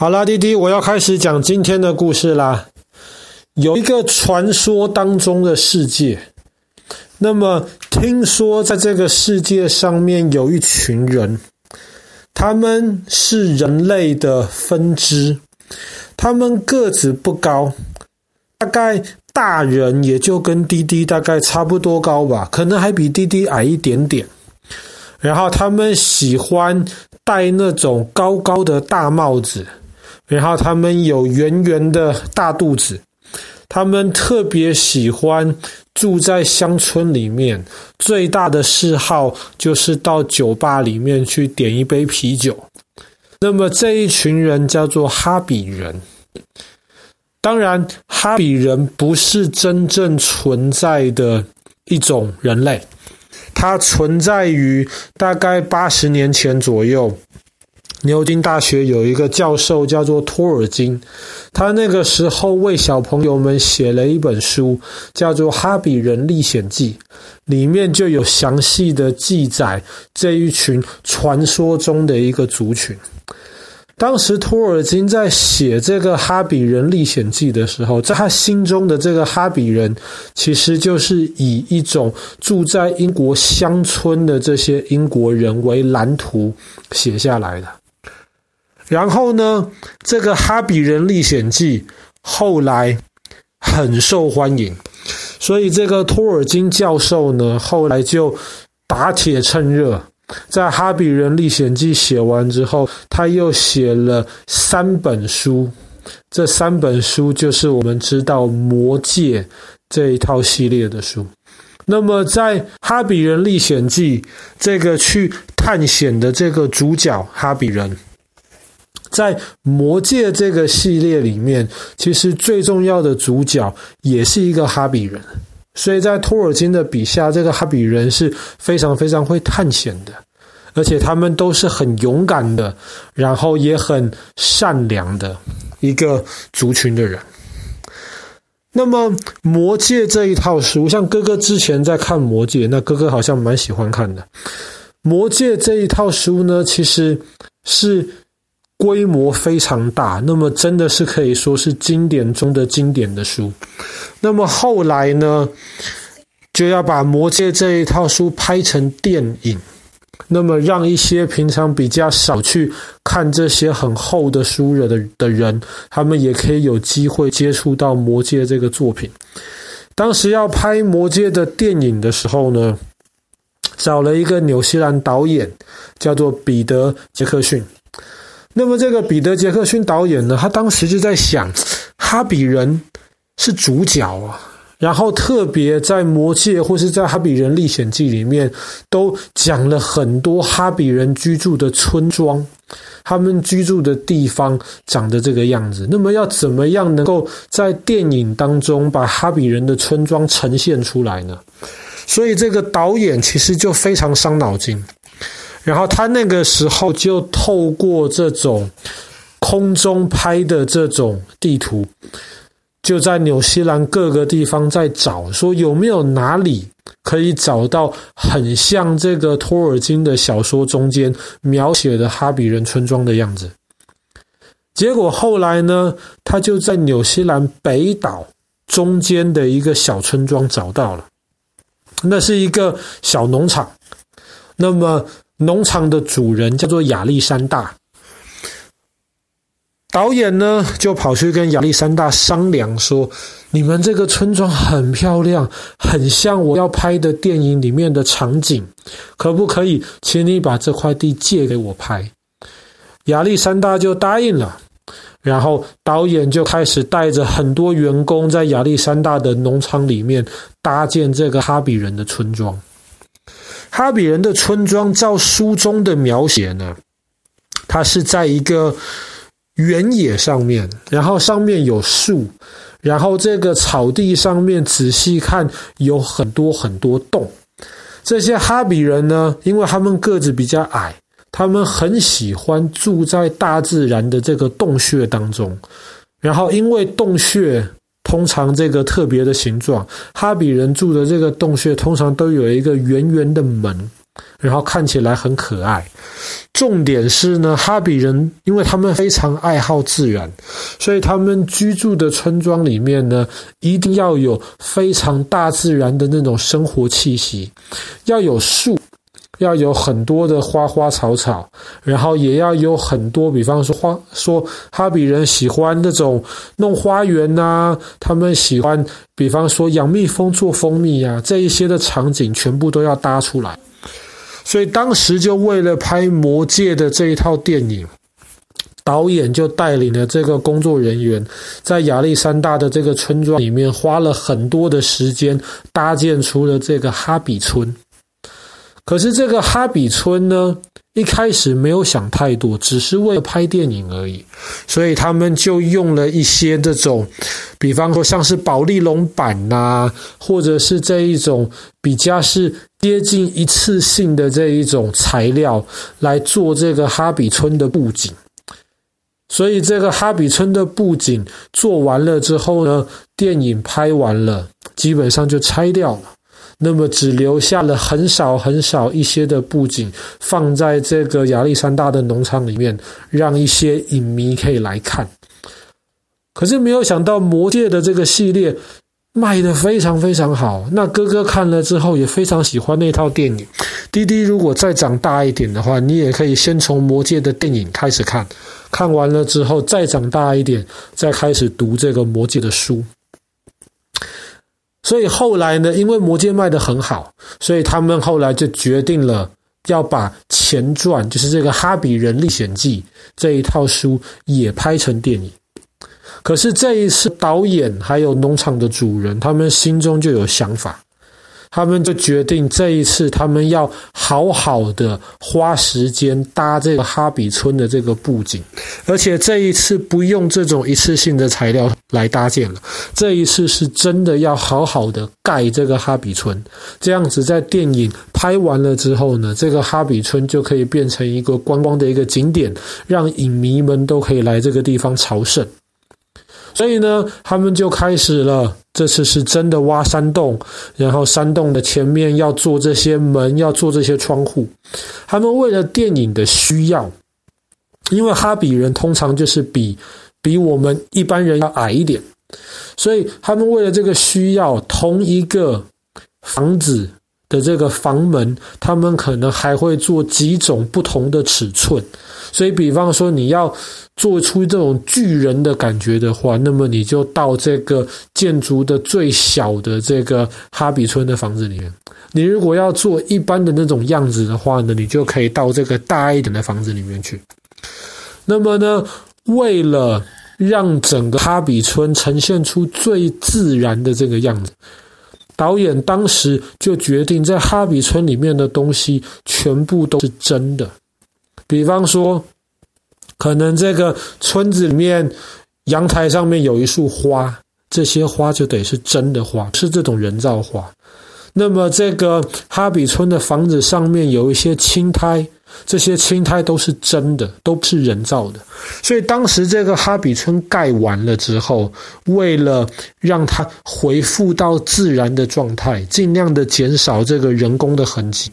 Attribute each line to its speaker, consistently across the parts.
Speaker 1: 好啦，弟弟，我要开始讲今天的故事啦。有一个传说当中的世界，那么听说在这个世界上面有一群人，他们是人类的分支，他们个子不高，大概大人也就跟弟弟大概差不多高吧，可能还比弟弟矮一点点。然后他们喜欢戴那种高高的大帽子。然后他们有圆圆的大肚子，他们特别喜欢住在乡村里面，最大的嗜好就是到酒吧里面去点一杯啤酒。那么这一群人叫做哈比人。当然，哈比人不是真正存在的一种人类，它存在于大概八十年前左右。牛津大学有一个教授叫做托尔金，他那个时候为小朋友们写了一本书，叫做《哈比人历险记》，里面就有详细的记载这一群传说中的一个族群。当时托尔金在写这个《哈比人历险记》的时候，在他心中的这个哈比人，其实就是以一种住在英国乡村的这些英国人为蓝图写下来的。然后呢，这个《哈比人历险记》后来很受欢迎，所以这个托尔金教授呢，后来就打铁趁热，在《哈比人历险记》写完之后，他又写了三本书，这三本书就是我们知道《魔戒》这一套系列的书。那么，在《哈比人历险记》这个去探险的这个主角哈比人。在《魔戒》这个系列里面，其实最重要的主角也是一个哈比人，所以在托尔金的笔下，这个哈比人是非常非常会探险的，而且他们都是很勇敢的，然后也很善良的一个族群的人。那么，《魔戒》这一套书，像哥哥之前在看《魔戒》，那哥哥好像蛮喜欢看的。《魔戒》这一套书呢，其实是。规模非常大，那么真的是可以说是经典中的经典的书。那么后来呢，就要把《魔戒》这一套书拍成电影，那么让一些平常比较少去看这些很厚的书的的人，他们也可以有机会接触到《魔戒》这个作品。当时要拍《魔戒》的电影的时候呢，找了一个纽西兰导演，叫做彼得·杰克逊。那么这个彼得·杰克逊导演呢，他当时就在想，哈比人是主角啊，然后特别在《魔戒》或是在《哈比人历险记》里面，都讲了很多哈比人居住的村庄，他们居住的地方长得这个样子。那么要怎么样能够在电影当中把哈比人的村庄呈现出来呢？所以这个导演其实就非常伤脑筋。然后他那个时候就透过这种空中拍的这种地图，就在纽西兰各个地方在找，说有没有哪里可以找到很像这个托尔金的小说中间描写的哈比人村庄的样子。结果后来呢，他就在纽西兰北岛中间的一个小村庄找到了，那是一个小农场。那么。农场的主人叫做亚历山大，导演呢就跑去跟亚历山大商量说：“你们这个村庄很漂亮，很像我要拍的电影里面的场景，可不可以请你把这块地借给我拍？”亚历山大就答应了，然后导演就开始带着很多员工在亚历山大的农场里面搭建这个哈比人的村庄。哈比人的村庄，照书中的描写呢，它是在一个原野上面，然后上面有树，然后这个草地上面仔细看有很多很多洞。这些哈比人呢，因为他们个子比较矮，他们很喜欢住在大自然的这个洞穴当中，然后因为洞穴。通常这个特别的形状，哈比人住的这个洞穴通常都有一个圆圆的门，然后看起来很可爱。重点是呢，哈比人因为他们非常爱好自然，所以他们居住的村庄里面呢，一定要有非常大自然的那种生活气息，要有树。要有很多的花花草草，然后也要有很多，比方说花，说哈比人喜欢那种弄花园呐、他们喜欢，比方说养蜜蜂做蜂蜜呀、这一些的场景全部都要搭出来。所以当时就为了拍《魔戒》的这一套电影，导演就带领了这个工作人员，在亚历山大的这个村庄里面花了很多的时间搭建出了这个哈比村。可是这个哈比村呢，一开始没有想太多，只是为了拍电影而已，所以他们就用了一些这种，比方说像是保丽龙板呐，或者是这一种比较是接近一次性的这一种材料来做这个哈比村的布景。所以这个哈比村的布景做完了之后呢，电影拍完了，基本上就拆掉了。那么只留下了很少很少一些的布景，放在这个亚历山大的农场里面，让一些影迷可以来看。可是没有想到，《魔戒》的这个系列卖的非常非常好。那哥哥看了之后也非常喜欢那套电影。弟弟如果再长大一点的话，你也可以先从《魔戒》的电影开始看，看完了之后再长大一点，再开始读这个《魔戒》的书。所以后来呢，因为《魔戒》卖的很好，所以他们后来就决定了要把前传，就是这个《哈比人历险记》这一套书也拍成电影。可是这一次，导演还有农场的主人，他们心中就有想法。他们就决定这一次，他们要好好的花时间搭这个哈比村的这个布景，而且这一次不用这种一次性的材料来搭建了，这一次是真的要好好的盖这个哈比村，这样子在电影拍完了之后呢，这个哈比村就可以变成一个观光的一个景点，让影迷们都可以来这个地方朝圣。所以呢，他们就开始了。这次是真的挖山洞，然后山洞的前面要做这些门，要做这些窗户。他们为了电影的需要，因为哈比人通常就是比比我们一般人要矮一点，所以他们为了这个需要，同一个房子的这个房门，他们可能还会做几种不同的尺寸。所以，比方说你要做出这种巨人的感觉的话，那么你就到这个建筑的最小的这个哈比村的房子里面。你如果要做一般的那种样子的话呢，你就可以到这个大一点的房子里面去。那么呢，为了让整个哈比村呈现出最自然的这个样子，导演当时就决定在哈比村里面的东西全部都是真的。比方说，可能这个村子里面阳台上面有一束花，这些花就得是真的花，是这种人造花。那么这个哈比村的房子上面有一些青苔，这些青苔都是真的，都不是人造的。所以当时这个哈比村盖完了之后，为了让它恢复到自然的状态，尽量的减少这个人工的痕迹，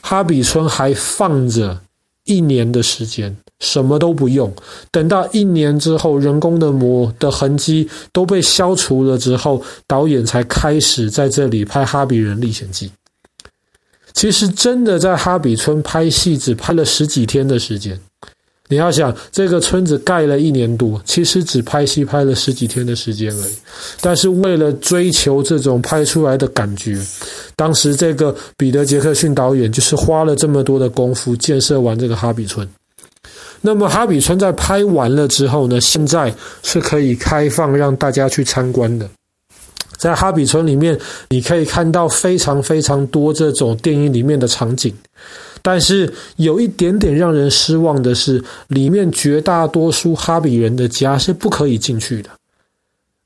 Speaker 1: 哈比村还放着。一年的时间，什么都不用。等到一年之后，人工的膜的痕迹都被消除了之后，导演才开始在这里拍《哈比人历险记》。其实，真的在哈比村拍戏只拍了十几天的时间。你要想，这个村子盖了一年多，其实只拍戏拍了十几天的时间而已。但是为了追求这种拍出来的感觉，当时这个彼得·杰克逊导演就是花了这么多的功夫建设完这个哈比村。那么哈比村在拍完了之后呢，现在是可以开放让大家去参观的。在哈比村里面，你可以看到非常非常多这种电影里面的场景。但是有一点点让人失望的是，里面绝大多数哈比人的家是不可以进去的。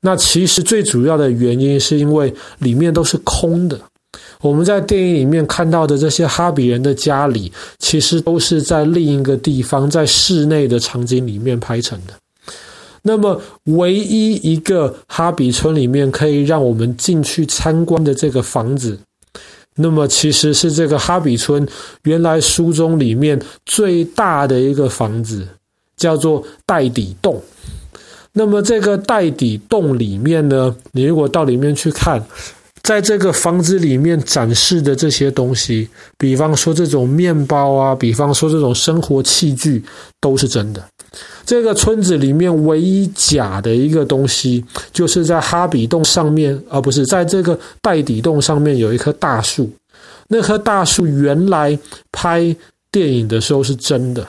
Speaker 1: 那其实最主要的原因是因为里面都是空的。我们在电影里面看到的这些哈比人的家里，其实都是在另一个地方，在室内的场景里面拍成的。那么，唯一一个哈比村里面可以让我们进去参观的这个房子。那么其实是这个哈比村原来书中里面最大的一个房子，叫做袋底洞。那么这个袋底洞里面呢，你如果到里面去看，在这个房子里面展示的这些东西，比方说这种面包啊，比方说这种生活器具，都是真的。这个村子里面唯一假的一个东西，就是在哈比洞上面，而不是在这个袋底洞上面有一棵大树。那棵大树原来拍电影的时候是真的，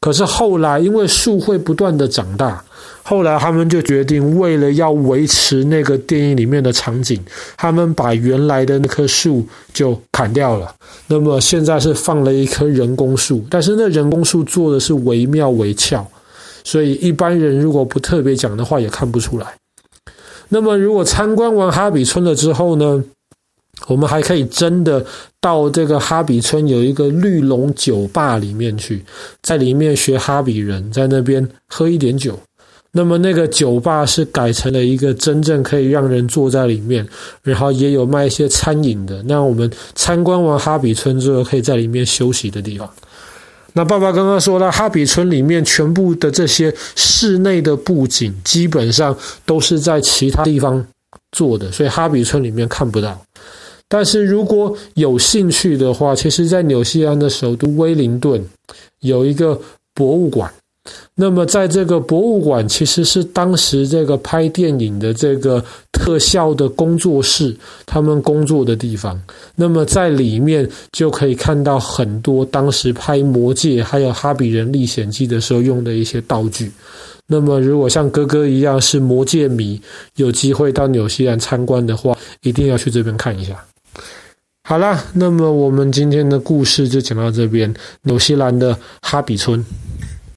Speaker 1: 可是后来因为树会不断的长大。后来他们就决定，为了要维持那个电影里面的场景，他们把原来的那棵树就砍掉了。那么现在是放了一棵人工树，但是那人工树做的是惟妙惟肖，所以一般人如果不特别讲的话，也看不出来。那么如果参观完哈比村了之后呢，我们还可以真的到这个哈比村有一个绿龙酒吧里面去，在里面学哈比人，在那边喝一点酒。那么那个酒吧是改成了一个真正可以让人坐在里面，然后也有卖一些餐饮的。那我们参观完哈比村之后，可以在里面休息的地方。那爸爸刚刚说了，哈比村里面全部的这些室内的布景，基本上都是在其他地方做的，所以哈比村里面看不到。但是如果有兴趣的话，其实在纽西兰的首都威灵顿有一个博物馆。那么，在这个博物馆，其实是当时这个拍电影的这个特效的工作室，他们工作的地方。那么，在里面就可以看到很多当时拍《魔戒》还有《哈比人历险记》的时候用的一些道具。那么，如果像哥哥一样是魔戒迷，有机会到纽西兰参观的话，一定要去这边看一下。好啦，那么我们今天的故事就讲到这边，纽西兰的哈比村。